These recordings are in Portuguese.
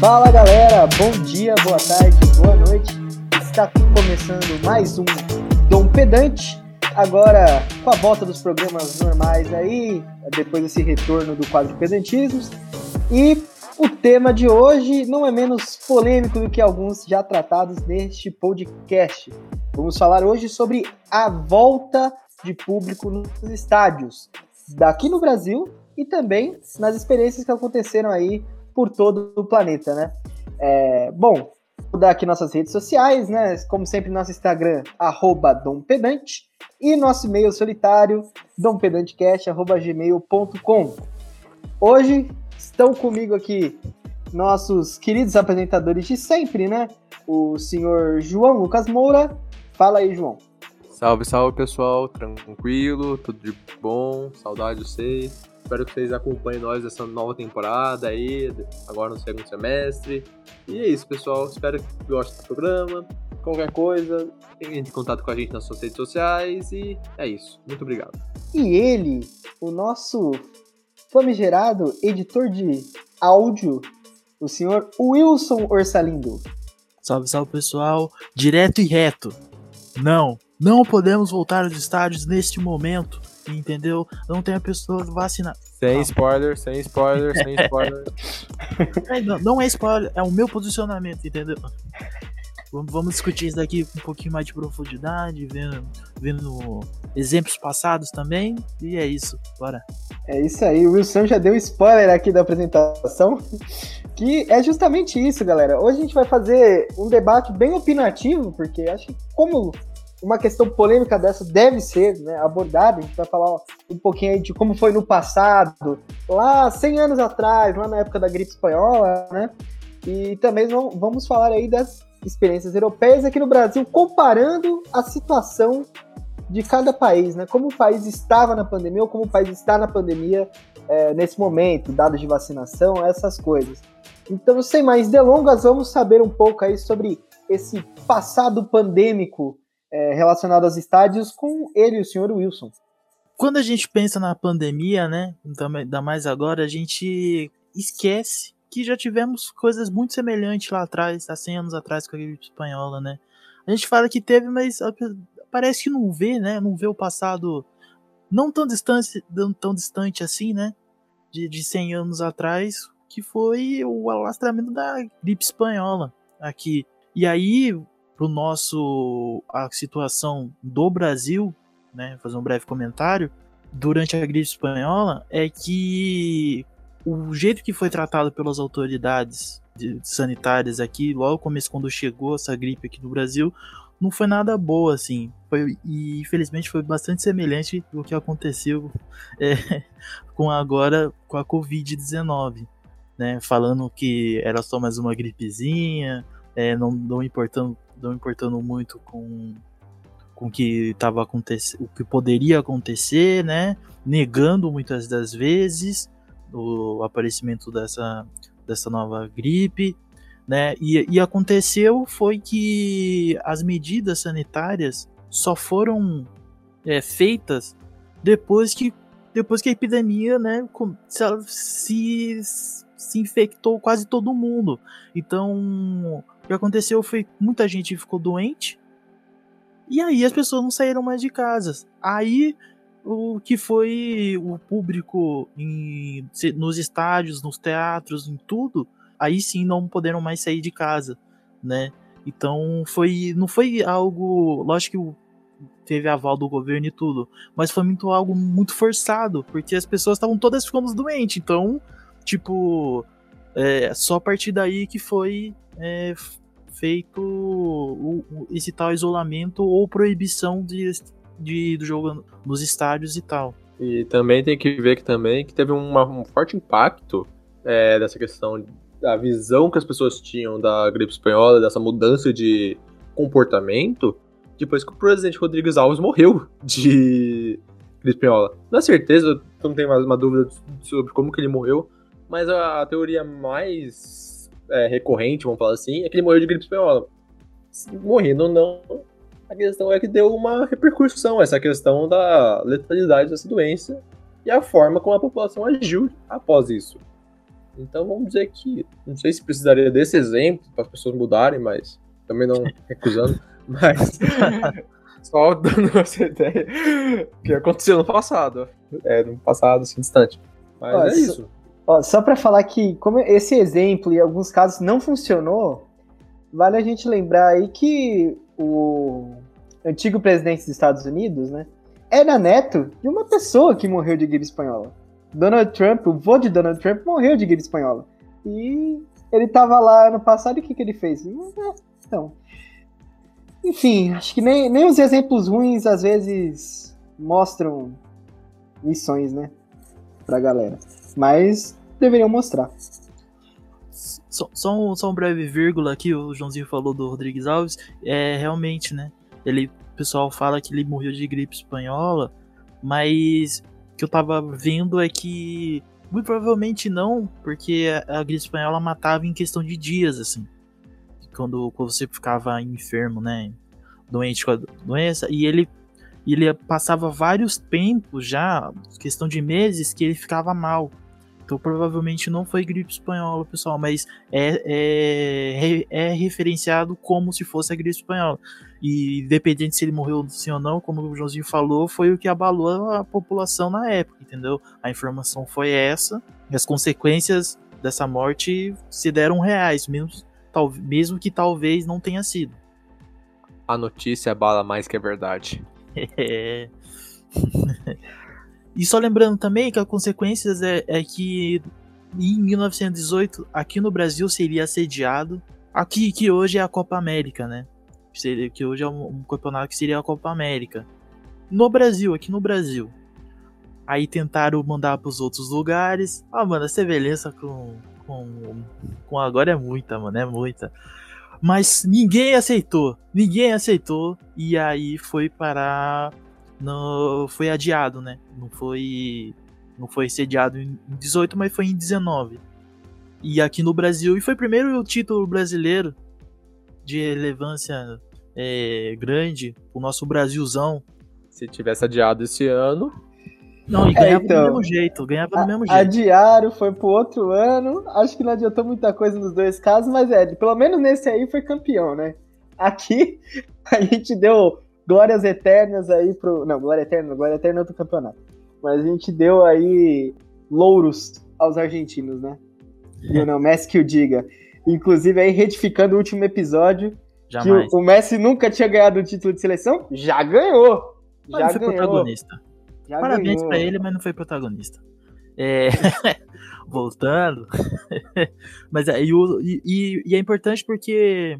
Fala galera, bom dia, boa tarde, boa noite. Está começando mais um Dom Pedante. Agora com a volta dos programas normais aí, depois desse retorno do quadro Pedantismos. E tema de hoje não é menos polêmico do que alguns já tratados neste podcast. Vamos falar hoje sobre a volta de público nos estádios, daqui no Brasil e também nas experiências que aconteceram aí por todo o planeta, né? É, bom, vou dar aqui nossas redes sociais, né? Como sempre, nosso Instagram, arroba dompedante, e nosso e-mail solitário, dompedantecast.gmail.com. Hoje estão comigo aqui nossos queridos apresentadores de sempre, né? O senhor João Lucas Moura. Fala aí, João. Salve, salve pessoal, tranquilo, tudo de bom, saudade de vocês. Espero que vocês acompanhem nós nessa nova temporada aí, agora no segundo semestre. E é isso, pessoal. Espero que gostem do programa. Qualquer coisa, entre em contato com a gente nas suas redes sociais. E é isso. Muito obrigado. E ele, o nosso famigerado editor de áudio, o senhor Wilson Orsalindo. Salve, salve pessoal, direto e reto. Não, não podemos voltar aos estádios neste momento, entendeu? Não tem a pessoa vacinada. Sem spoiler, sem spoiler, sem spoiler. É, não, não é spoiler, é o meu posicionamento, entendeu? Vamos, discutir isso daqui com um pouquinho mais de profundidade, vendo, vendo exemplos passados também. E é isso, bora. É isso aí, o Wilson já deu spoiler aqui da apresentação, que é justamente isso, galera. Hoje a gente vai fazer um debate bem opinativo, porque acho que como uma questão polêmica dessa deve ser né, abordada, a gente vai falar um pouquinho aí de como foi no passado, lá 100 anos atrás, lá na época da gripe espanhola, né? E também vamos falar aí das experiências europeias aqui no Brasil, comparando a situação de cada país, né? Como o país estava na pandemia ou como o país está na pandemia é, nesse momento, dados de vacinação, essas coisas. Então, sem mais delongas, vamos saber um pouco aí sobre esse passado pandêmico é, relacionado aos estádios com ele, o senhor Wilson. Quando a gente pensa na pandemia, né, ainda mais agora, a gente esquece que já tivemos coisas muito semelhantes lá atrás, há 100 anos atrás com a gripe espanhola, né? A gente fala que teve, mas parece que não vê, né? Não vê o passado não tão distante, tão distante assim, né? De, de 100 anos atrás, que foi o alastramento da gripe espanhola aqui. E aí, pro nosso a situação do Brasil, né, fazer um breve comentário, durante a gripe espanhola é que o jeito que foi tratado pelas autoridades sanitárias aqui, logo no começo quando chegou essa gripe aqui no Brasil, não foi nada boa, assim. Foi, e infelizmente foi bastante semelhante do que aconteceu é, com agora com a Covid-19. Né, falando que era só mais uma gripezinha, é, não, não, importando, não importando muito com, com que estava acontecendo, o que poderia acontecer, né, negando muitas das vezes o aparecimento dessa, dessa nova gripe, né? E, e aconteceu foi que as medidas sanitárias só foram é, feitas depois que depois que a epidemia, né, se, se infectou quase todo mundo. Então, o que aconteceu foi muita gente ficou doente e aí as pessoas não saíram mais de casa. Aí o que foi o público em, nos estádios, nos teatros, em tudo, aí sim não poderam mais sair de casa, né? Então foi, não foi algo, lógico que teve aval do governo e tudo, mas foi muito algo muito forçado, porque as pessoas estavam todas ficando doentes, então, tipo, é, só a partir daí que foi é, feito o, o, esse tal isolamento ou proibição de de, do jogo nos estádios e tal. E também tem que ver que também que teve uma, um forte impacto é, dessa questão da visão que as pessoas tinham da gripe espanhola, dessa mudança de comportamento, depois que o presidente Rodrigues Alves morreu de gripe espanhola. Na certeza, não tenho mais uma dúvida sobre como que ele morreu, mas a, teoria mais é, recorrente, vamos falar assim, é que ele morreu de gripe espanhola. Morrendo não, a questão é que deu uma repercussão, essa questão da letalidade dessa doença e a forma como a população agiu após isso. Então vamos dizer que, não sei se precisaria desse exemplo para as pessoas mudarem, mas também não recusando, mas só dando essa ideia que aconteceu no passado, é, no passado, assim, distante. Mas Olha, é isso. Ó, só para falar que como esse exemplo em alguns casos não funcionou, vale a gente lembrar aí que o antigo presidente dos Estados Unidos, né, era neto de uma pessoa que morreu de gripe espanhola. Donald Trump, o vô de Donald Trump morreu de gripe espanhola. E ele tava lá ano passado e o que, que ele fez? Então, enfim, acho que nem, nem os exemplos ruins às vezes mostram lições, né? Pra galera. Mas deveriam mostrar. Só, só, um, só um breve vírgula aqui, o Joãozinho falou do Rodrigues Alves. É realmente, né? Ele, o pessoal fala que ele morreu de gripe espanhola, mas o que eu tava vendo é que muito provavelmente não, porque a, a gripe espanhola matava em questão de dias, assim. Quando, quando você ficava enfermo, né? Doente com a doença, e ele ele passava vários tempos já, questão de meses, que ele ficava mal. Então provavelmente não foi gripe espanhola, pessoal, mas é, é, é referenciado como se fosse a gripe espanhola. E independente se ele morreu sim ou não, como o Joãozinho falou, foi o que abalou a população na época, entendeu? A informação foi essa, e as consequências dessa morte se deram reais, mesmo, tal, mesmo que talvez não tenha sido. A notícia abala mais que a verdade. E só lembrando também que as consequências é, é que em 1918 aqui no Brasil seria assediado aqui que hoje é a Copa América, né? Que hoje é um, um campeonato que seria a Copa América. No Brasil, aqui no Brasil. Aí tentaram mandar para os outros lugares. Ah, mano, a semelhança com, com, com agora é muita, mano, é muita. Mas ninguém aceitou. Ninguém aceitou. E aí foi parar. No, foi adiado, né? Não foi. Não foi sediado em 18, mas foi em 19. E aqui no Brasil. E foi primeiro o título brasileiro de relevância é, grande. O nosso Brasilzão. Se tivesse adiado esse ano, não, e ganhava é, então, do mesmo jeito, ganhava do mesmo jeito. Adiaram, foi pro outro ano. Acho que não adiantou muita coisa nos dois casos, mas é, pelo menos nesse aí foi campeão, né? Aqui a gente deu glórias eternas aí pro. Não, glória eterna, glória eterna é outro campeonato. Mas a gente deu aí louros aos argentinos, né? E não, Messi que o diga. Inclusive aí retificando o último episódio, Jamais. que o, o Messi nunca tinha ganhado o título de seleção, já ganhou. Já Mas ganhou. protagonista. Já Parabéns para ele, mas não foi protagonista. É... Voltando. mas é, e, e, e, é importante porque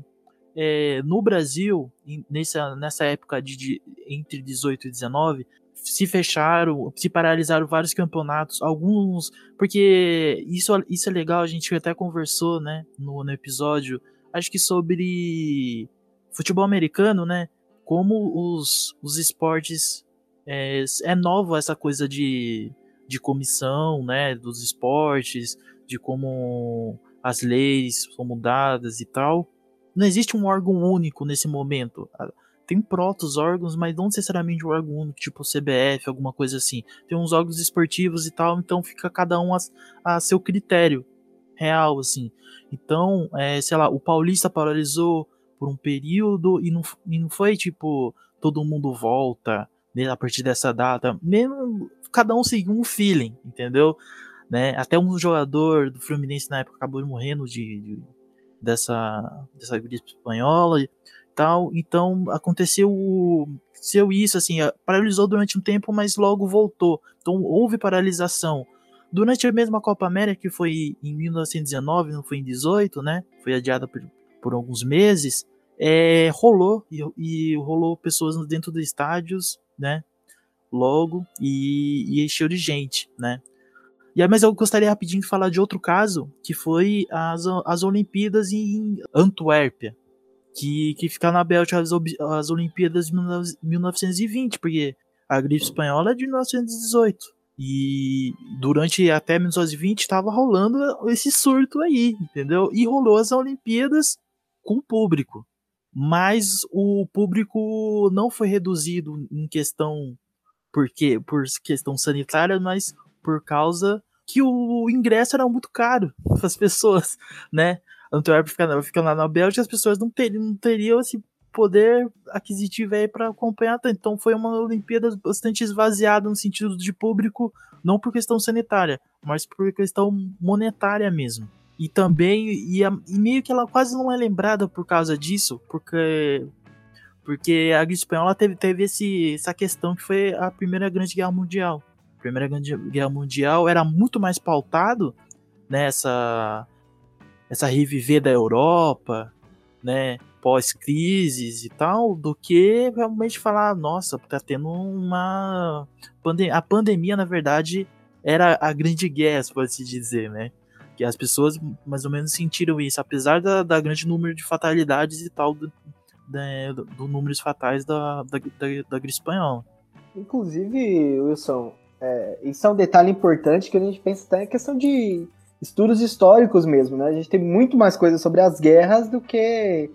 é, no Brasil, nessa, nessa época de, de, entre 18 e 19, se fecharam, se paralisaram vários campeonatos, alguns. Porque isso, isso é legal, a gente até conversou né, no, no episódio, acho que sobre futebol americano, né? Como os, os esportes é, é novo essa coisa de, de comissão, né, dos esportes, de como as leis são mudadas e tal. Não existe um órgão único nesse momento. Ah, tem protos órgãos, mas não necessariamente um órgão único, tipo CBF, alguma coisa assim. Tem uns órgãos esportivos e tal, então fica cada um a, a seu critério real, assim. Então, é, sei lá, o Paulista paralisou por um período e não, e não foi tipo todo mundo volta né, a partir dessa data, mesmo cada um seguiu um feeling, entendeu? Né? Até um jogador do Fluminense na época acabou morrendo de, de dessa dessa gripe espanhola e tal. Então aconteceu aconteceu isso assim, paralisou durante um tempo, mas logo voltou. Então houve paralisação. Durante a mesma Copa América, que foi em 1919, não foi em 18, né? Foi adiada por, por alguns meses. É, rolou e, e rolou pessoas dentro dos estádios né? Logo e, e encheu de gente, né? E aí, mas eu gostaria rapidinho de falar de outro caso, que foi as, as Olimpíadas em Antuérpia, que, que fica na Bélgica as, as Olimpíadas de 1920, porque a gripe espanhola é de 1918. E durante até 1920 estava rolando esse surto aí, entendeu? E rolou as Olimpíadas com público. Mas o público não foi reduzido em questão porque por questão sanitária, mas por causa que o ingresso era muito caro para as pessoas, né? Antwerp fica, fica lá na Bélgica, as pessoas não teriam, não teriam esse poder aquisitivo aí para acompanhar. Então foi uma Olimpíada bastante esvaziada no sentido de público, não por questão sanitária, mas por questão monetária mesmo. E também, e, a, e meio que ela quase não é lembrada por causa disso, porque porque a gripe espanhola teve, teve esse, essa questão que foi a Primeira Grande Guerra Mundial. Primeira Guerra Mundial era muito mais pautado nessa essa reviver da Europa, né, pós-crises e tal, do que realmente falar, nossa, tá tendo uma pandemia. A pandemia, na verdade, era a grande guerra, pode-se dizer, né? Que as pessoas mais ou menos sentiram isso, apesar da, da grande número de fatalidades e tal, do, né, do, do números fatais da, da, da, da gripe espanhola. Inclusive, Wilson, é, isso é um detalhe importante que a gente pensa até em questão de estudos históricos mesmo, né? A gente tem muito mais coisas sobre as guerras do que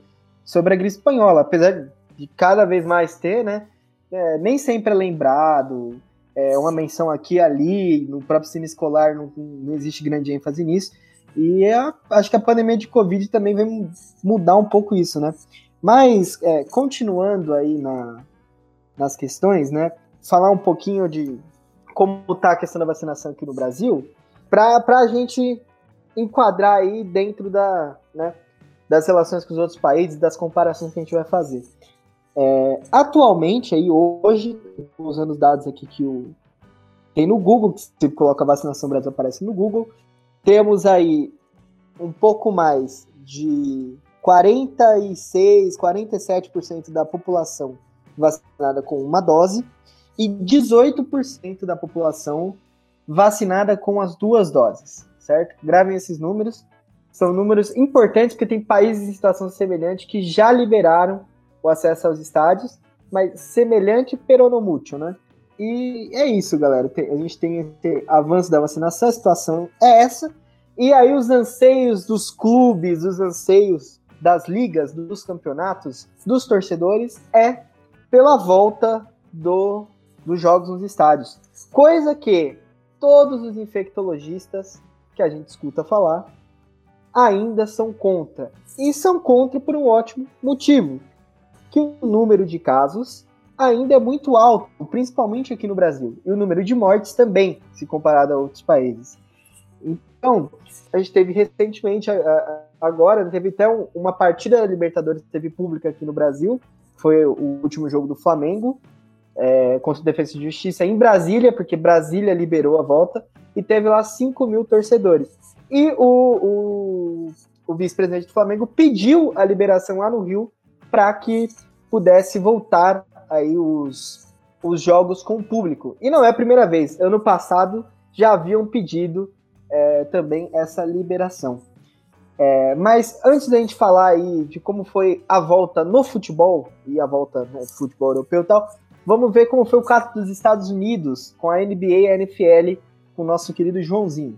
sobre a gripe espanhola, apesar de cada vez mais ter, né? É, nem sempre é lembrado, é uma menção aqui e ali, no próprio cine escolar não, não existe grande ênfase nisso. E é, acho que a pandemia de Covid também vai mudar um pouco isso, né? Mas, é, continuando aí na, nas questões, né? Falar um pouquinho de como está a questão da vacinação aqui no Brasil, para a gente enquadrar aí dentro da, né, das relações com os outros países, das comparações que a gente vai fazer. É, atualmente, aí, hoje, usando os dados aqui que o, tem no Google, que se coloca vacinação Brasil aparece no Google, temos aí um pouco mais de 46, 47% da população vacinada com uma dose e 18% da população vacinada com as duas doses, certo? Gravem esses números. São números importantes porque tem países em situação semelhante que já liberaram o acesso aos estádios, mas semelhante peronomútil, né? E é isso, galera. a gente tem esse avanço da vacinação, a situação é essa. E aí os anseios dos clubes, os anseios das ligas, dos campeonatos, dos torcedores é pela volta do, dos jogos nos estádios. Coisa que todos os infectologistas que a gente escuta falar ainda são contra. E são contra por um ótimo motivo: que o número de casos ainda é muito alto, principalmente aqui no Brasil, e o número de mortes também, se comparado a outros países. Então, a gente teve recentemente, agora, teve até uma partida da Libertadores que teve pública aqui no Brasil, foi o último jogo do Flamengo, é, contra o Defesa de Justiça em Brasília, porque Brasília liberou a volta, e teve lá 5 mil torcedores. E o, o, o vice-presidente do Flamengo pediu a liberação lá no Rio para que pudesse voltar aí os, os jogos com o público. E não é a primeira vez. Ano passado já haviam pedido é, também essa liberação. É, mas antes da gente falar aí de como foi a volta no futebol e a volta no futebol europeu e tal, vamos ver como foi o caso dos Estados Unidos com a NBA e a NFL com o nosso querido Joãozinho.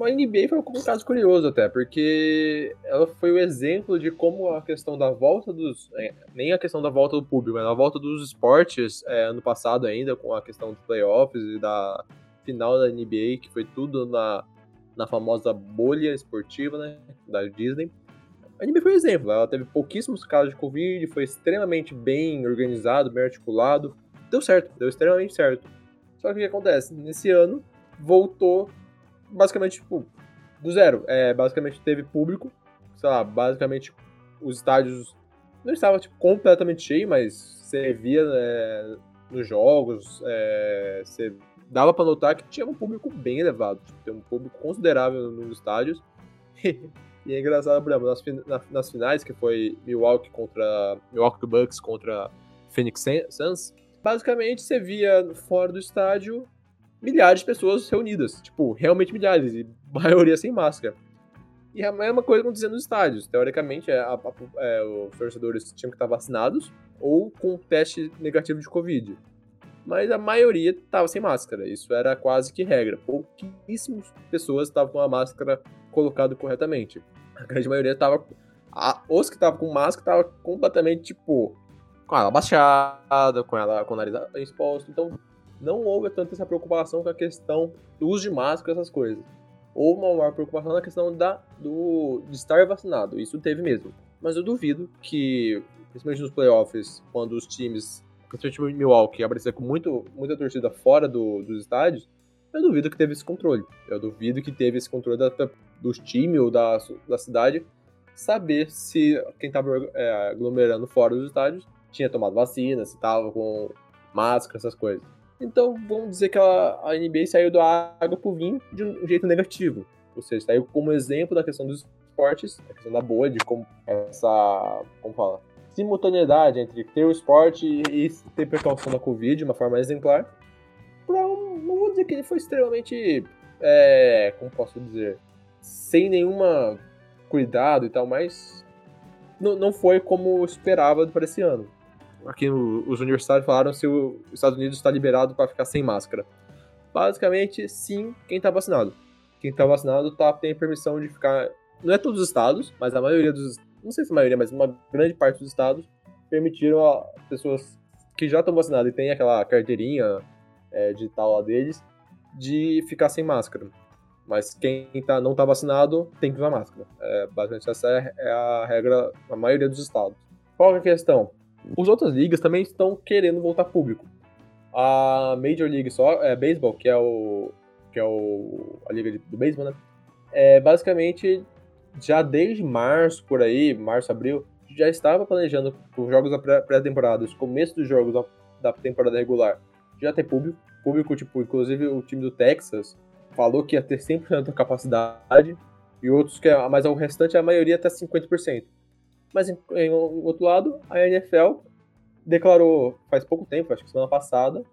A NBA foi um caso curioso até, porque ela foi o exemplo de como a questão da volta dos. É, nem a questão da volta do público, mas a volta dos esportes é, ano passado ainda, com a questão dos playoffs e da final da NBA, que foi tudo na na famosa bolha esportiva, né, da Disney. A NBA foi um exemplo, ela teve pouquíssimos casos de Covid, foi extremamente bem organizado, bem articulado, deu certo, deu extremamente certo. Só que o que acontece? Nesse ano, voltou basicamente, tipo, do zero. É, basicamente teve público, sei lá, basicamente os estádios não estavam tipo, completamente cheios, mas você via é, nos jogos, é, você dava para notar que tinha um público bem elevado, tipo, tem um público considerável nos estádios. e é engraçado, por exemplo, nas, nas, finais, que foi Milwaukee contra Milwaukee Bucks contra Phoenix Suns, basicamente você via fora do estádio milhares de pessoas reunidas, tipo, realmente milhares, e maioria sem máscara. E a mesma coisa acontecia nos estádios. Teoricamente, a, a, a, é, os torcedores tinham que estar vacinados ou com teste negativo de Covid. mas a maioria estava sem máscara. Isso era quase que regra. Pouquíssimas pessoas estavam com a máscara colocada corretamente. A grande maioria estava. Os que estavam com máscara estavam completamente, tipo, com ela baixada, com ela com o nariz exposto. Então, não houve tanta essa preocupação com a questão do uso de máscara, essas coisas. Houve uma maior preocupação na questão da, do, de estar vacinado. Isso teve mesmo. Mas eu duvido que, principalmente nos playoffs, quando os times principalmente Milwaukee, aparecer com muito, muita torcida fora do, dos estádios, eu duvido que teve esse controle. Eu duvido que teve esse controle da, times ou da, da cidade saber se quem estava é, aglomerando fora dos estádios tinha tomado vacina, se estava com máscara, essas coisas. Então, vamos dizer que a, NBA saiu da água pro vinho de um jeito negativo. Ou seja, saiu como exemplo da questão dos esportes, a questão da boa, de como essa. Como fala? simultaneidade entre ter o esporte e ter precaução da Covid de uma forma exemplar. Pra um, não vou dizer que ele foi extremamente. É, como posso dizer? Sem nenhuma cuidado e tal, mas não, não foi como esperava para esse ano. Aqui no, os universitários falaram se os Estados Unidos está liberado para ficar sem máscara. Basicamente, sim, quem está vacinado. Quem está vacinado tá, tem permissão de ficar. Não é todos os estados, mas a maioria dos não sei se a maioria, mas uma grande parte dos estados permitiram a pessoas que já estão vacinadas e têm aquela carteirinha é, digital lá deles de ficar sem máscara. Mas quem tá, não está vacinado tem que usar máscara. É, basicamente, essa é, a regra na maioria dos estados. Qual é a questão? As outras ligas também estão querendo voltar público. A Major League só, é, Baseball, que é o que é o, a liga de, do beisebol, né? É, basicamente já desde março, por aí, março, abril, já estava planejando os jogos da pré-temporada, os começos dos jogos da temporada regular, já ter público. Público, tipo, inclusive o time do Texas falou que ia ter 100% da capacidade, e outros que, mas o restante, a maioria até 50%. Mas, em, em outro lado, a NFL declarou, faz pouco tempo, acho que semana passada,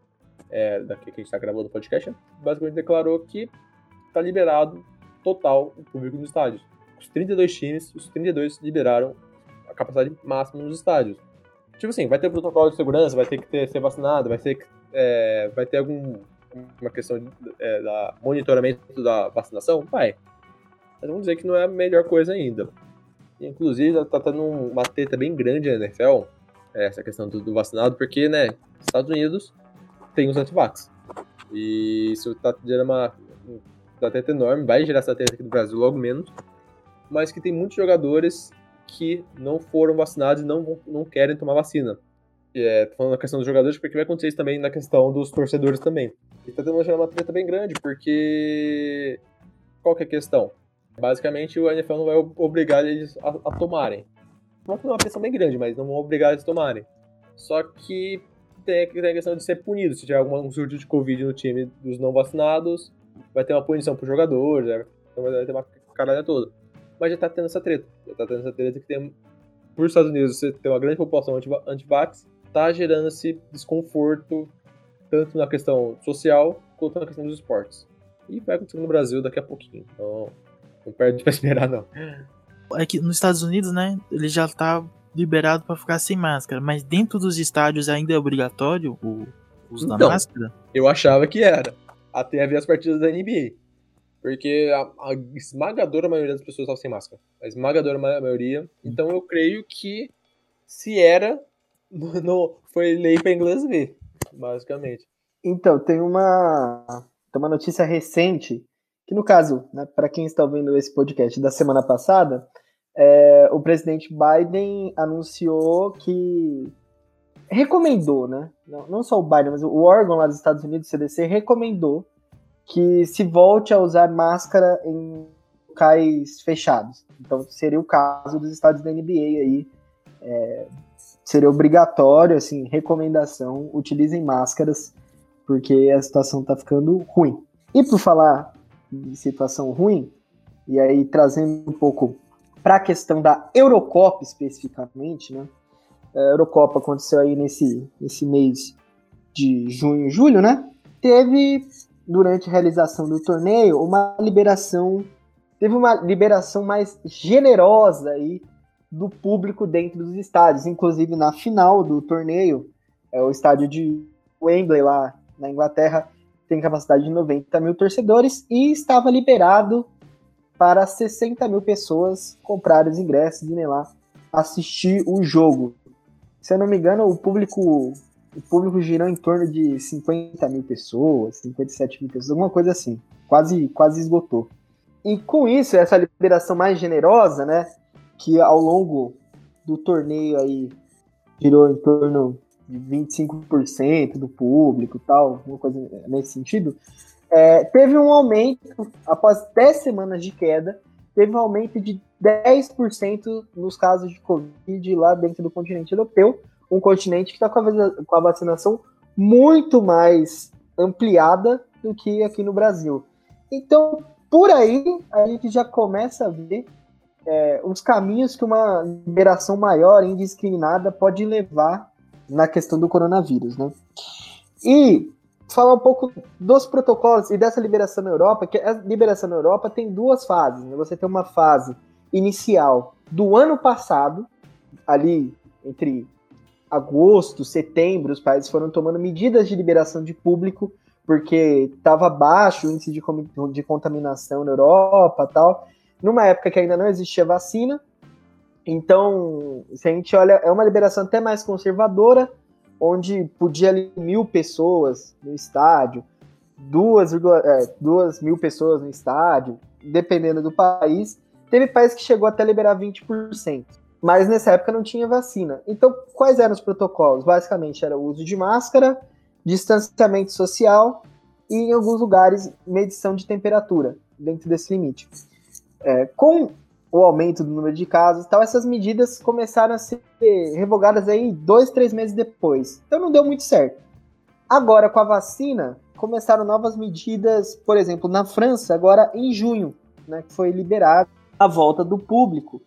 é, daqui que a gente está gravando o podcast, basicamente declarou que está liberado total o público nos estádios os 32 times, os 32 liberaram a capacidade máxima nos estádios. Tipo assim, vai ter protocolo de segurança, vai ter que ter, ser vacinado, vai ter, é, vai ter algum uma questão de, é, da monitoramento da vacinação? Vai. Mas vamos dizer que não é a melhor coisa ainda. Inclusive, tá tendo uma treta bem grande na NFL, essa questão do, do vacinado, porque, né, Estados Unidos tem os antivax. E isso tá gerando uma, uma treta enorme, vai gerar essa treta aqui no Brasil logo menos mas que tem muitos jogadores que não foram vacinados e não, não querem tomar vacina. É, tô falando na questão dos jogadores, porque vai acontecer isso também na questão dos torcedores também. E tá tendo uma treta bem grande, porque. Qual que é a questão? Basicamente, o NFL não vai obrigar eles a, a tomarem. Não é uma pressão bem grande, mas não vão obrigar eles a tomarem. Só que tem, tem a questão de ser punido. Se tiver algum surto de Covid no time dos não vacinados, vai ter uma punição pro jogador, vai ter uma caralho toda mas já tá tendo essa treta. Já tá tendo essa treta que tem, por Estados Unidos, você tem uma grande população anti-vax, tá gerando esse desconforto, tanto na questão social, quanto na questão dos esportes. E vai acontecer no Brasil daqui a pouquinho. Então, não perde pra esperar, não. É que nos Estados Unidos, né, ele já tá liberado para ficar sem máscara, mas dentro dos estádios ainda é obrigatório o uso então, da máscara? Eu achava que era. Até haver as partidas da NBA. Porque a, a, esmagadora maioria das pessoas estavam sem máscara. A esmagadora maioria. Então eu creio que se era, no, foi lei para inglês ver, basicamente. Então, tem uma, tem uma notícia recente, que no caso, né, para quem está ouvindo esse podcast da semana passada, é, o presidente Biden anunciou que recomendou, né? Não, não só o Biden, mas o órgão lá dos Estados Unidos, o CDC, recomendou que se volte a usar máscara em locais fechados. Então seria o caso dos estados da NBA aí. É, seria obrigatório, assim, recomendação, utilizem máscaras, porque a situação está ficando ruim. E por falar de situação ruim, e aí trazendo um pouco para a questão da Eurocopa especificamente, né? A Eurocopa aconteceu aí nesse, nesse mês de junho, julho, né? Teve durante a realização do torneio, uma liberação teve uma liberação mais generosa aí do público dentro dos estádios, inclusive na final do torneio, é, o estádio de Wembley lá na Inglaterra tem capacidade de 90 mil torcedores e estava liberado para 60 mil pessoas comprar os ingressos e irem lá assistir o jogo. Se eu não me engano, o público o público girou em torno de 50 mil pessoas, 57 mil pessoas, alguma coisa assim. Quase, quase esgotou. E com isso, essa liberação mais generosa, né? Que ao longo do torneio aí girou em torno de 25% do público tal, alguma coisa nesse sentido. É, teve um aumento, após 10 semanas de queda, teve um aumento de 10% nos casos de Covid lá dentro do continente europeu, um continente que está com, a vacinação muito mais ampliada do que aqui no Brasil. Então, por aí, a gente já começa a ver é, os caminhos que uma liberação maior, indiscriminada, pode levar na questão do coronavírus, né? E falar um pouco dos protocolos e dessa liberação na Europa, que a liberação na Europa tem duas fases. Né? Você tem uma fase inicial do ano passado, ali entre agosto, setembro, os países foram tomando medidas de liberação de público, porque estava baixo o índice de, de contaminação na Europa tal. Numa época que ainda não existia vacina. Então, se a gente olha, é uma liberação até mais conservadora, onde podia ali mil pessoas no estádio, duas, é, duas mil pessoas no estádio, dependendo do país. Teve país que chegou até liberar 20%. Mas nessa época não tinha vacina. Então, quais eram os protocolos? Basicamente, era o uso de máscara, distanciamento social e, em alguns lugares, medição de temperatura, dentro desse limite. É, com o aumento do número de casos tal, essas medidas começaram a ser revogadas aí dois, três meses depois. Então não deu muito certo. Agora, com a vacina, começaram novas medidas, por exemplo, na França, agora em junho, né, que foi liberado a volta do público.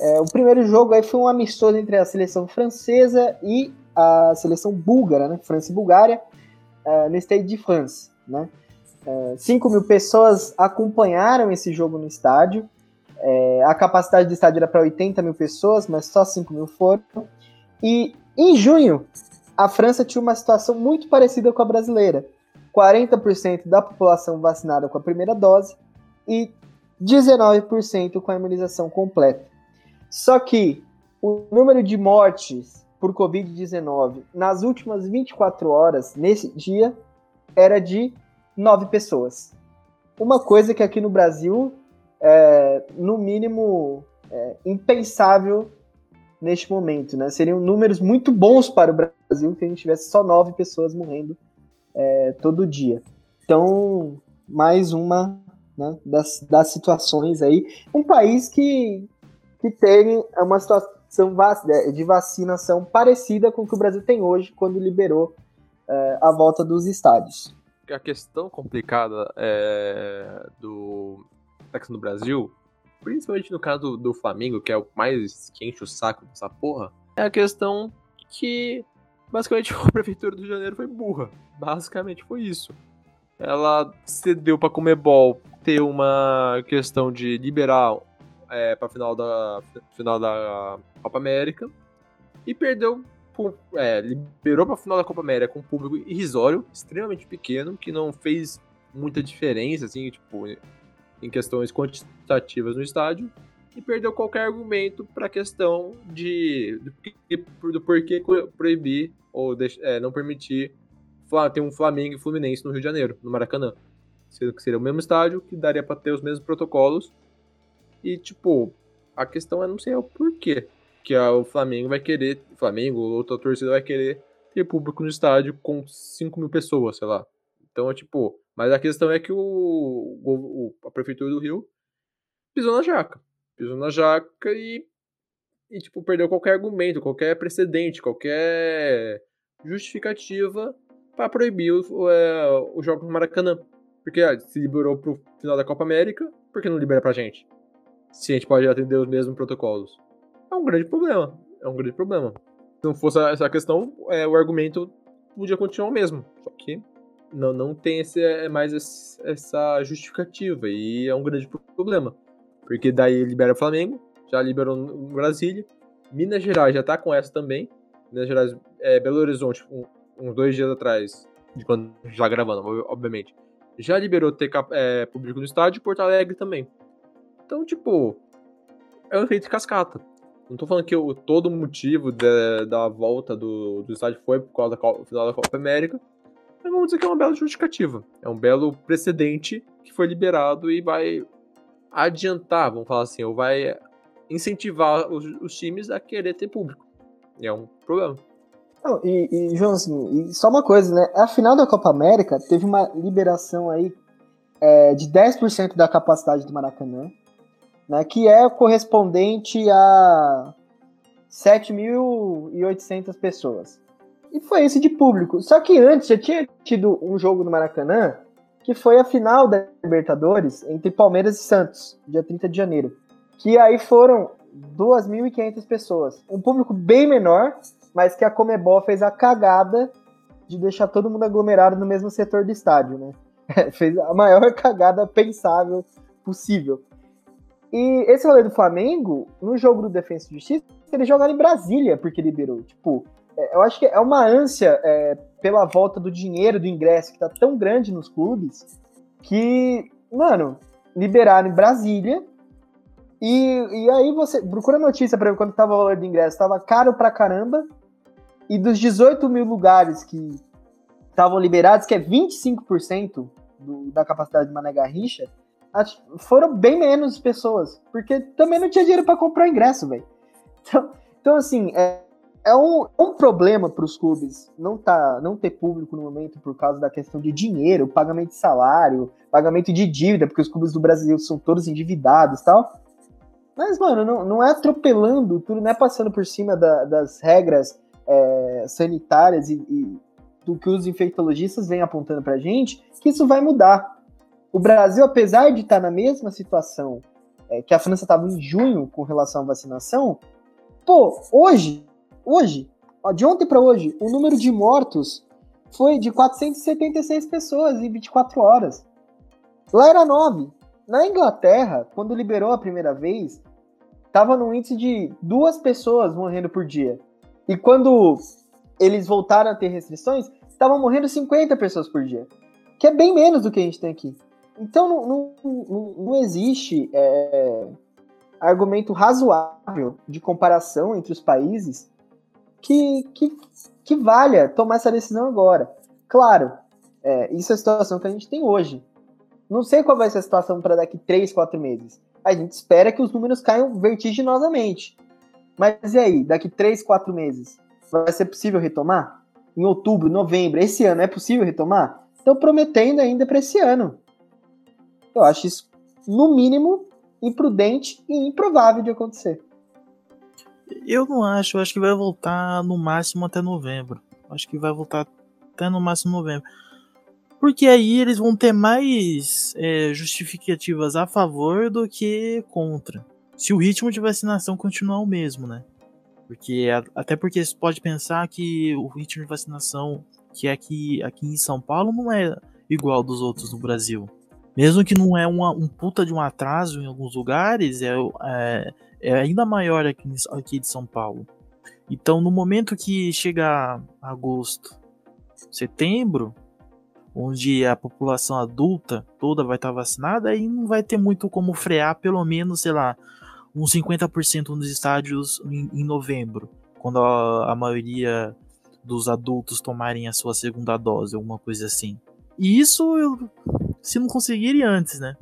É, o primeiro jogo aí foi um amistoso entre a seleção francesa e a seleção búlgara, né, França e Bulgária, é, no Stade de France. Né? É, 5 mil pessoas acompanharam esse jogo no estádio. É, a capacidade do estádio era para 80 mil pessoas, mas só 5 mil foram. E em junho, a França tinha uma situação muito parecida com a brasileira: 40% da população vacinada com a primeira dose e 19% com a imunização completa. Só que o número de mortes por Covid-19 nas últimas 24 horas, nesse dia, era de 9 pessoas. Uma coisa que aqui no Brasil é, no mínimo, é, impensável neste momento, né? Seriam números muito bons para o Brasil que a gente tivesse só nove pessoas morrendo é, todo dia. Então, mais uma né, das, das situações aí. Um país que, que tem uma situação de vacinação parecida com o que o Brasil tem hoje quando liberou é, a volta dos estádios. A questão complicada é, do, aqui no Brasil, principalmente no caso do, Flamengo, que é o mais que enche o saco dessa porra, é a questão que basicamente a prefeitura do Rio de Janeiro foi burra. Basicamente foi isso. Ela cedeu pra Comebol ter uma questão de liberar é, pra final da, final da Copa América e perdeu é, liberou pra final da Copa América com um público irrisório, extremamente pequeno, que não fez muita diferença, assim, tipo, em questões quantitativas no estádio e perdeu qualquer argumento para a questão de do, do porquê proibir ou é, não permitir ter um Flamengo e Fluminense no Rio de Janeiro, no Maracanã. Sendo que seria o mesmo estádio, que daria para ter os mesmos protocolos. E, tipo, a questão é não sei o porquê que o Flamengo vai querer, Flamengo ou outra torcida vai querer ter público no estádio com 5 mil pessoas, sei lá. Então, é tipo, mas a questão é que o, o, a prefeitura do Rio pisou na jaca. Pisou na jaca e, e tipo, perdeu qualquer argumento, qualquer precedente, qualquer justificativa para proibir o, é, o jogo no Maracanã. Porque ah, se liberou pro final da Copa América, por que não libera pra gente? Se a gente pode atender os mesmos protocolos. É um grande problema. É um grande problema. Se não fosse essa questão, é, o argumento podia continuar o mesmo. Só que não, não tem esse, é mais essa justificativa e é um grande problema. Porque daí libera o Flamengo, já liberou no Brasília, Minas Gerais já tá com essa também. Minas Gerais, é, Belo Horizonte, um, uns dois dias atrás, de quando já gravando, obviamente, já liberou ter é, público no estádio e Porto Alegre também. Então, tipo, é um efeito de cascata. Não tô falando que o, todo o motivo de, da volta do, do estádio foi por causa do final da Copa América, mas vamos dizer que é uma bela justificativa. É um belo precedente que foi liberado e vai adiantar, vamos falar assim, ou vai incentivar os, os times a querer ter público. E é um problema. Não, e, e, João, assim, e só uma coisa, né? A final da Copa América teve uma liberação aí é, de 10% da capacidade do Maracanã, né? Que é correspondente a 7.800 pessoas. E foi esse de público. Só que antes já tinha tido um jogo no Maracanã, que foi a final da Libertadores entre Palmeiras e Santos, dia 30 de janeiro. Que aí foram 2.500 pessoas. Um público bem menor, mas que a Comebol fez a cagada de deixar todo mundo aglomerado no mesmo setor do estádio, né? fez a maior cagada pensável possível. E esse rolê do Flamengo, no jogo do Defensa e Justiça, eles jogaram em Brasília, porque liberou. Tipo, eu acho que é uma ânsia é, pela volta do dinheiro do ingresso que tá tão grande nos clubes que, mano, liberaram em Brasília. E, e aí você procura notícia para ver quando tava o valor do ingresso, tava caro pra caramba. E dos 18 mil lugares que estavam liberados, que é 25% do, da capacidade de Mané Garrincha, foram bem menos pessoas. Porque também não tinha dinheiro para comprar ingresso, velho. Então, então, assim, é, é um, um problema para os clubes não, tá, não ter público no momento por causa da questão de dinheiro, pagamento de salário, pagamento de dívida, porque os clubes do Brasil são todos endividados e tal. Mas, mano, não, não é atropelando tudo, não é passando por cima da, das regras é, sanitárias e, e, do que os infectologistas vêm apontando pra gente, que isso vai mudar. O Brasil, apesar de estar tá na mesma situação é, que a França estava em junho com relação à vacinação, pô, hoje Hoje, ó, de ontem para hoje, o número de mortos foi de 476 pessoas em 24 horas. Lá era 9. Na Inglaterra, quando liberou a primeira vez, estava no índice de duas pessoas morrendo por dia. E quando eles voltaram a ter restrições, estavam morrendo 50 pessoas por dia. Que é bem menos do que a gente tem aqui. Então não, não, não, não existe é, argumento razoável de comparação entre os países que, que, que valha tomar essa decisão agora. Claro, é, isso é a situação que a gente tem hoje. Não sei qual vai ser a situação para daqui 3, 4 meses. A gente espera que os números caiam vertiginosamente. Mas e aí, daqui 3, 4 meses? Vai ser possível retomar? Em outubro, novembro, esse ano é possível retomar? Estão prometendo ainda para esse ano. Eu acho isso, no mínimo, imprudente e improvável de acontecer. Eu não acho, eu acho que vai voltar no máximo até novembro. Acho que vai voltar até no máximo novembro. Porque aí eles vão ter mais é, justificativas a favor do que contra. Se o ritmo de vacinação continuar o mesmo, né? Porque até porque você pode pensar que o ritmo de vacinação que é aqui, aqui em São Paulo não é igual dos outros no Brasil. Mesmo que não é uma, um puta de um atraso em alguns lugares, é, é, é ainda maior aqui, aqui de São Paulo. Então, no momento que chegar agosto, setembro, onde a população adulta toda vai estar vacinada, aí não vai ter muito como frear, pelo menos, sei lá, uns 50% nos estádios em, em novembro, quando a, a, maioria dos adultos tomarem a sua segunda dose, alguma coisa assim. E isso eu, se não conseguirem antes, né?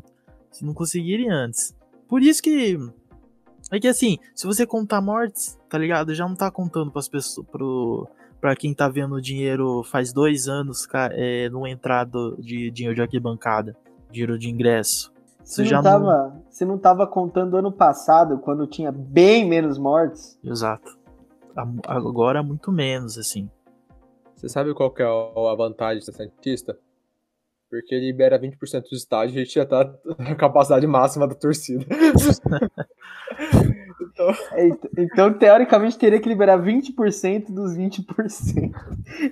Se não conseguirem antes. Por isso que é que assim, se você contar mortes, tá ligado? Já não tá contando pras pessoas, pro, pra quem tá vendo o dinheiro faz dois anos é, no entrado de dinheiro de arquibancada, dinheiro de ingresso. Você, já não tava, não... você não tava contando ano passado, quando tinha bem menos mortes? Exato. Agora muito menos, assim. Você sabe qual que é a vantagem de ser cientista? Porque libera 20% dos estádios e a gente já tá na capacidade máxima da torcida. então... É, então, teoricamente, teria que liberar 20% dos 20%.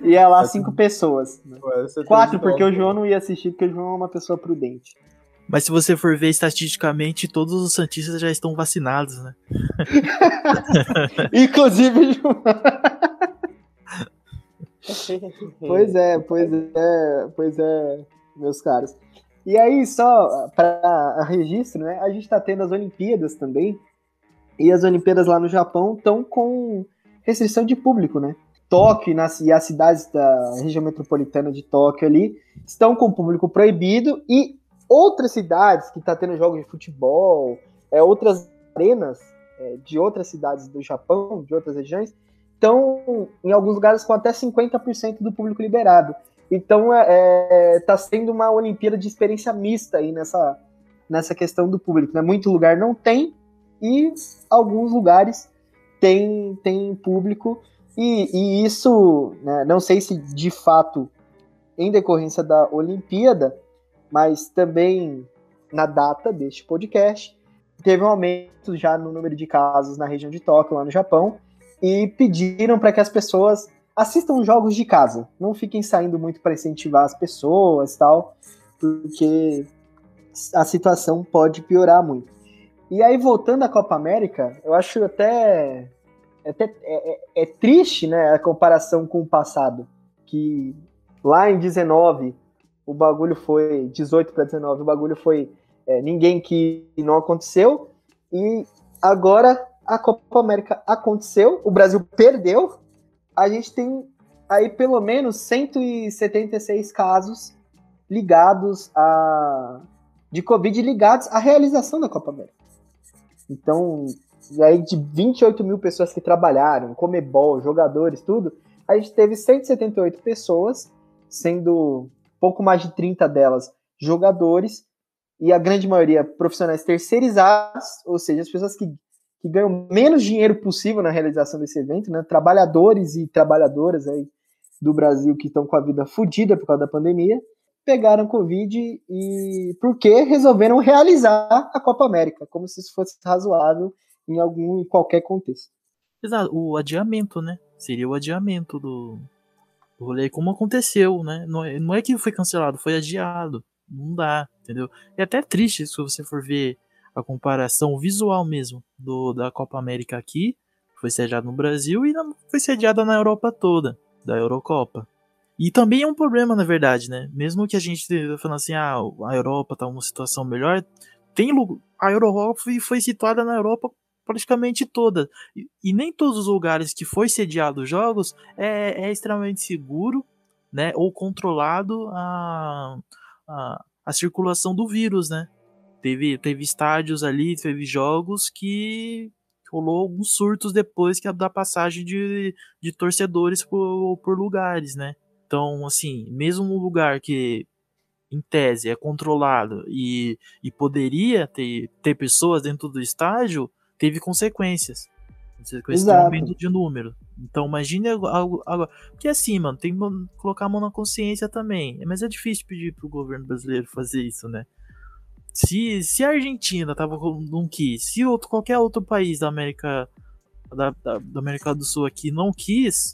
E é lá 5 pessoas. Né? Quatro, porque o João não ia assistir, porque o João é uma pessoa prudente. Mas se você for ver estatisticamente, todos os Santistas já estão vacinados, né? Inclusive, João. pois é, pois é, pois é, meus caros. E aí, só para registro, né? A gente está tendo as Olimpíadas também. E as Olimpíadas lá no Japão estão com restrição de público, né? Tóquio nas, e as cidades da região metropolitana de Tóquio ali estão com público proibido e outras cidades que estão tá tendo jogos de futebol, é, outras arenas é, de outras cidades do Japão, de outras regiões, estão em alguns lugares com até 50% do público liberado. Então está é, é tá sendo uma Olimpíada de experiência mista aí nessa, nessa questão do público. Né? Muito lugar não tem e alguns lugares tem, tem público. E, e isso, né, não sei se de fato em decorrência da Olimpíada, mas também na data deste podcast, teve um aumento já no número de casos na região de Tóquio, lá no Japão, e pediram para que as pessoas assistam jogos de casa, não fiquem saindo muito para incentivar as pessoas tal, porque a situação pode piorar muito. E aí, voltando à Copa América, eu acho até é, até, é, é, é, triste né, a comparação com o passado. Que lá em 19, o bagulho foi. 18 para 19, o bagulho foi é, ninguém que não aconteceu. E agora a Copa América aconteceu, o Brasil perdeu. A gente tem aí pelo menos 176 casos ligados a. de Covid ligados à realização da Copa América. Então, aí de 28 mil pessoas que trabalharam, Comebol, jogadores, tudo, a gente teve 178 pessoas, sendo pouco mais de 30 delas jogadores, e a grande maioria profissionais terceirizados, ou seja, as pessoas que, que ganham menos dinheiro possível na realização desse evento, né? Trabalhadores e trabalhadoras aí do Brasil que estão com a vida fodida por causa da pandemia, pegaram Covid e porque resolveram realizar a Copa América, como se isso fosse razoável em algum em qualquer contexto. Exato, o adiamento, né? Seria o adiamento do, do rolê, como aconteceu, né? Não é, não é que foi cancelado, foi adiado. Não dá, entendeu? É até triste se você for ver a comparação visual mesmo do da Copa América aqui, foi sediada no Brasil e foi sediada na Europa toda, da Eurocopa. E também é um problema, na verdade, né? Mesmo que a gente falando assim, ah, a Europa tá numa situação melhor, tem a Europa foi situada na Europa praticamente toda. E, e, nem todos os lugares que foi sediado os jogos é, é extremamente seguro, né? Ou controlado a, a, a, circulação do vírus, né? Teve, teve estádios ali, teve jogos que rolou alguns surtos depois que da passagem de, de torcedores por, por lugares, né? Então, assim, mesmo um lugar que em tese é controlado e, e poderia ter, ter pessoas dentro do estádio, teve consequências. Consequências de aumento de número. Então imagine algo, algo. Porque assim, mano, tem que colocar a mão na consciência também. Mas é difícil pedir pro governo brasileiro fazer isso, né? Se, se a Argentina tava não quis, se outro, qualquer outro país da América da, da, da América do Sul aqui não quis,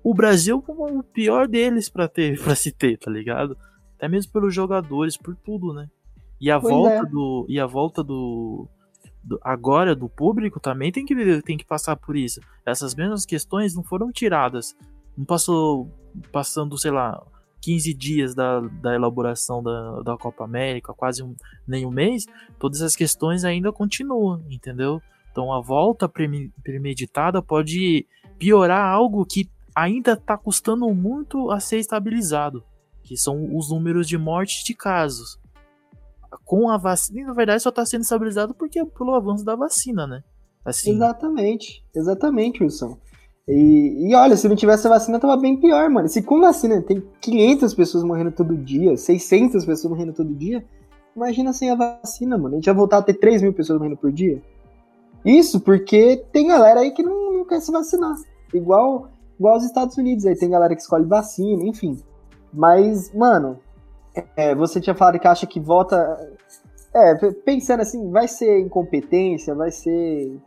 o Brasil o pior deles para ter para se ter, tá ligado? Até mesmo pelos jogadores, por tudo, né? E a pois volta é. do e a volta do do, agora do público também tem que, tem que passar por isso. Essas mesmas questões não foram tiradas. Não passou passando, sei lá, 15 dias da, da elaboração da, da Copa América, quase um, nem um mês, todas as questões ainda continuam, entendeu? Então a volta premeditada pode piorar algo que ainda está custando muito a ser estabilizado, que são os números de mortes de casos com a vacina, na verdade, só está sendo estabilizado porque pelo avanço da vacina, né? Assim. Exatamente, exatamente, Wilson. E, e, olha, se não tivesse a vacina, tava bem pior, mano. Se com vacina tem 500 pessoas morrendo todo dia, 600 pessoas morrendo todo dia, imagina sem a vacina, mano. A gente ia voltar a ter 3 mil pessoas morrendo por dia. Isso porque tem galera aí que não, não quer se vacinar. Igual, igual os Estados Unidos, aí tem galera que escolhe vacina, enfim. Mas, mano, é, você tinha falado que acha que volta. É, pensando assim, vai ser incompetência, vai ser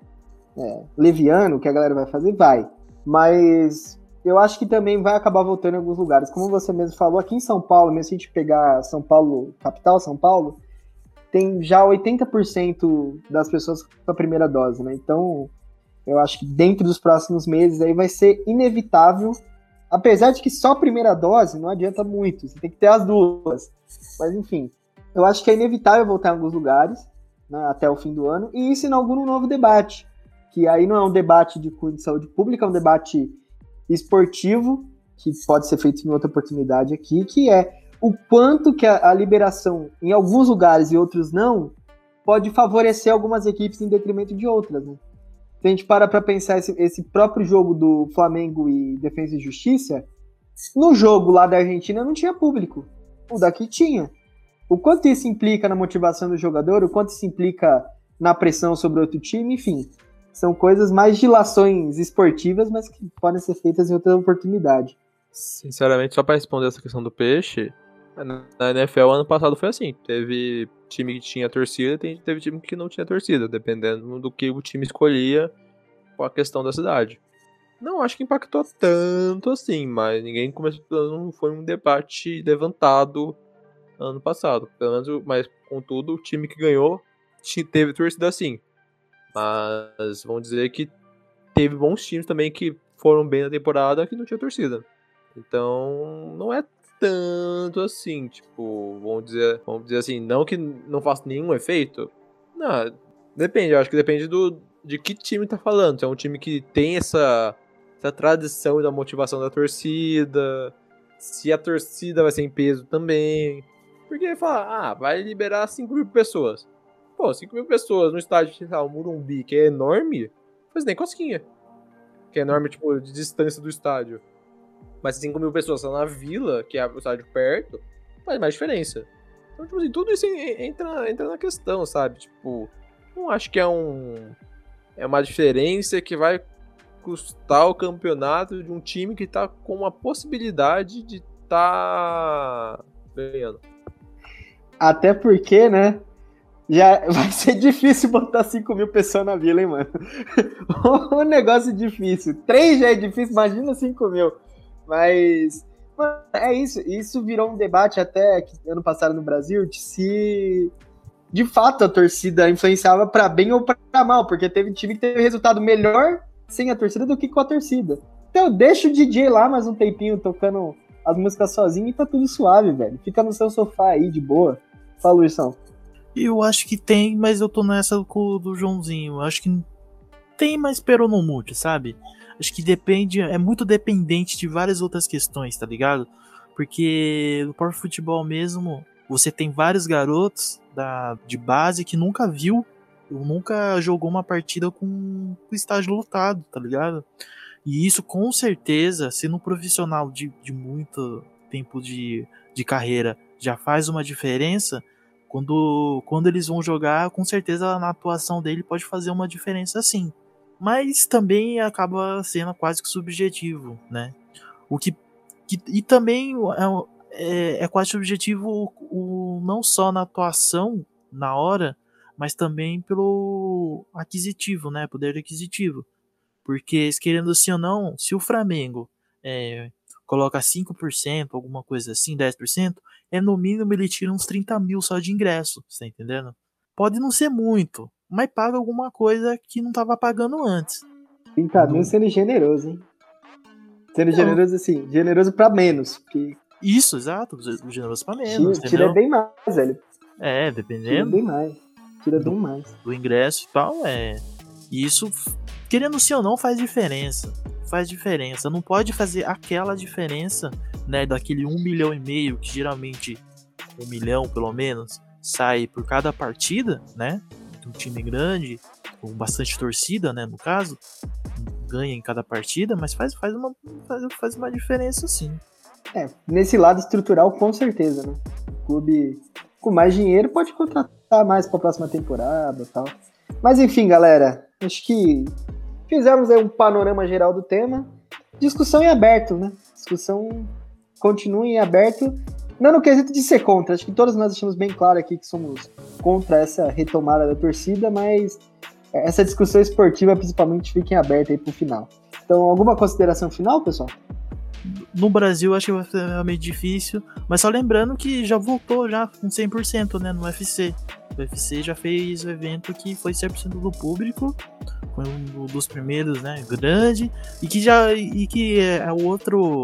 é, leviano que a galera vai fazer? Vai. Mas eu acho que também vai acabar voltando em alguns lugares. Como você mesmo falou, aqui em São Paulo, mesmo se a gente pegar São Paulo, capital São Paulo, tem já 80% das pessoas com a primeira dose, né? Então, eu acho que dentro dos próximos meses aí vai ser inevitável Apesar de que só a primeira dose não adianta muito, você tem que ter as duas. Mas enfim, eu acho que é inevitável voltar em alguns lugares né, até o fim do ano, e isso inaugura um novo debate, que aí não é um debate de de saúde pública, é um debate esportivo, que pode ser feito em outra oportunidade aqui, que é o quanto que a, a liberação em alguns lugares e outros não pode favorecer algumas equipes em detrimento de outras. Né? Se a gente para para pensar esse, esse próprio jogo do Flamengo e Defesa e Justiça, no jogo lá da Argentina não tinha público. O daqui tinha. O quanto isso implica na motivação do jogador, o quanto isso implica na pressão sobre outro time, enfim. São coisas mais dilações esportivas, mas que podem ser feitas em outra oportunidade. Sinceramente, só para responder essa questão do peixe, na NFL ano passado foi assim. Teve time que tinha torcida, teve time que não tinha torcida, dependendo do que o time escolhia com a questão da cidade. Não acho que impactou tanto assim, mas ninguém começou. Não foi um debate levantado ano passado. Pelo menos, mas contudo, o time que ganhou teve torcida sim. Mas vamos dizer que teve bons times também que foram bem na temporada que não tinha torcida. Então, não é tanto assim, tipo, vamos dizer, vamos dizer assim, não que não faça nenhum efeito. Não, depende, eu acho que depende do de que time tá falando. Se é um time que tem essa, essa tradição da motivação da torcida, se a torcida vai ser em peso também. Porque fala, ah, vai liberar 5 mil pessoas. Pô, 5 mil pessoas no estádio o Murumbi, que é enorme, faz nem cosquinha. Que é enorme, tipo, de distância do estádio. Mas 5 mil pessoas só na vila, que é o estádio perto, faz mais diferença. Então, tipo assim, tudo isso entra, entra na questão, sabe? Tipo, não acho que é um. É uma diferença que vai custar o campeonato de um time que tá com uma possibilidade de tá ganhando. Até porque, né? Já vai ser difícil botar 5 mil pessoas na vila, hein, mano? um negócio difícil. 3 já é difícil, imagina 5 mil. Mas mano, é isso. Isso virou um debate até ano passado no Brasil de se de fato a torcida influenciava para bem ou para mal, porque teve time que teve resultado melhor sem a torcida do que com a torcida. Então deixa o DJ lá mais um tempinho tocando as músicas sozinho e tá tudo suave, velho. Fica no seu sofá aí de boa. Fala, Luizão. Eu acho que tem, mas eu tô nessa do Joãozinho. Eu acho que tem, mas pero não mude, sabe? Acho que depende, é muito dependente de várias outras questões, tá ligado? Porque no próprio futebol mesmo, você tem vários garotos da, de base que nunca viu, nunca jogou uma partida com, com estágio lotado, tá ligado? E isso com certeza, sendo um profissional de, de muito tempo de, de carreira, já faz uma diferença quando, quando eles vão jogar, com certeza na atuação dele pode fazer uma diferença sim. Mas também acaba sendo quase que subjetivo, né? O que, que e também é, é, é quase subjetivo o, o, não só na atuação na hora, mas também pelo aquisitivo, né? Poder aquisitivo. Porque, querendo sim ou não, se o Flamengo é, coloca 5%, alguma coisa assim, 10%, é no mínimo ele tira uns 30 mil só de ingresso, tá entendendo? Pode não ser muito, mas paga alguma coisa que não tava pagando antes. 30 mil sendo generoso, hein? Sendo não. generoso assim, generoso para menos. Porque... Isso, exato, generoso para menos. Tira, tira, bem mais, velho. É, dependendo. Tira bem mais. Tira bem mais. Do ingresso e tal, é. Isso, querendo ser ou não, faz diferença faz diferença. Não pode fazer aquela diferença, né? Daquele um milhão e meio, que geralmente um milhão pelo menos, sai por cada partida, né? Um time grande, com bastante torcida, né? No caso, ganha em cada partida, mas faz, faz, uma, faz, faz uma diferença sim. É, nesse lado estrutural, com certeza, né? O clube com mais dinheiro pode contratar mais para a próxima temporada tal. Mas enfim, galera, acho que Fizemos aí um panorama geral do tema. Discussão em aberto, né? Discussão continua em aberto. Não no quesito de ser contra, acho que todos nós deixamos bem claro aqui que somos contra essa retomada da torcida, mas essa discussão esportiva principalmente fica em aberto aí pro final. Então, alguma consideração final, pessoal? No Brasil acho que vai ser realmente difícil, mas só lembrando que já voltou já com 100%, né, no UFC. O UFC já fez o evento que foi 100% do público, foi um dos primeiros, né? Grande e que já e que é o outro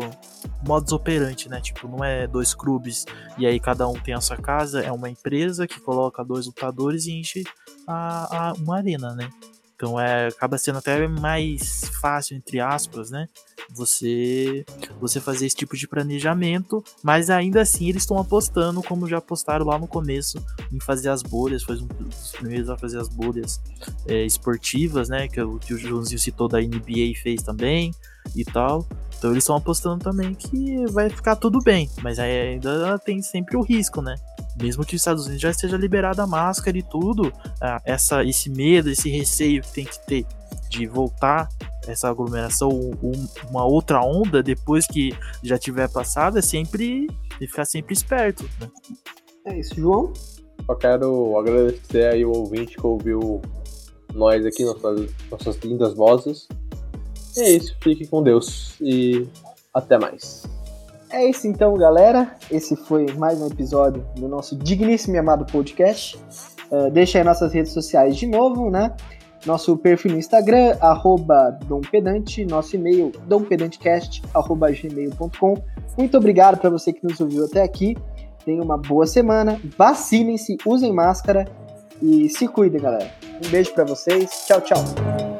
modus operandi, né? Tipo, não é dois clubes e aí cada um tem a sua casa, é uma empresa que coloca dois lutadores e enche a, a uma arena, né? Então é, acaba sendo até mais fácil, entre aspas, né? Você, você fazer esse tipo de planejamento, mas ainda assim eles estão apostando, como já apostaram lá no começo, em fazer as bolhas, foi um dos primeiros a fazer as bolhas é, esportivas, né? Que, que o Joãozinho citou da NBA fez também e tal. Então eles estão apostando também que vai ficar tudo bem, mas ainda tem sempre o risco, né? mesmo que os Estados Unidos já esteja liberada a máscara e tudo, essa, esse medo, esse receio que tem que ter de voltar essa aglomeração, um, uma outra onda depois que já tiver passado, é sempre ficar sempre esperto. Né? É isso, João. Só quero agradecer aí o ouvinte que ouviu nós aqui, nossas, nossas lindas vozes. É isso, fique com Deus e até mais. É isso então, galera. Esse foi mais um episódio do nosso digníssimo e amado podcast. Uh, deixa aí nossas redes sociais de novo, né? Nosso perfil no Instagram, arroba dompedante, nosso e-mail, dompedantecast.gmail.com. Muito obrigado para você que nos ouviu até aqui. Tenha uma boa semana, vacinem-se, usem máscara e se cuidem, galera. Um beijo para vocês. Tchau, tchau.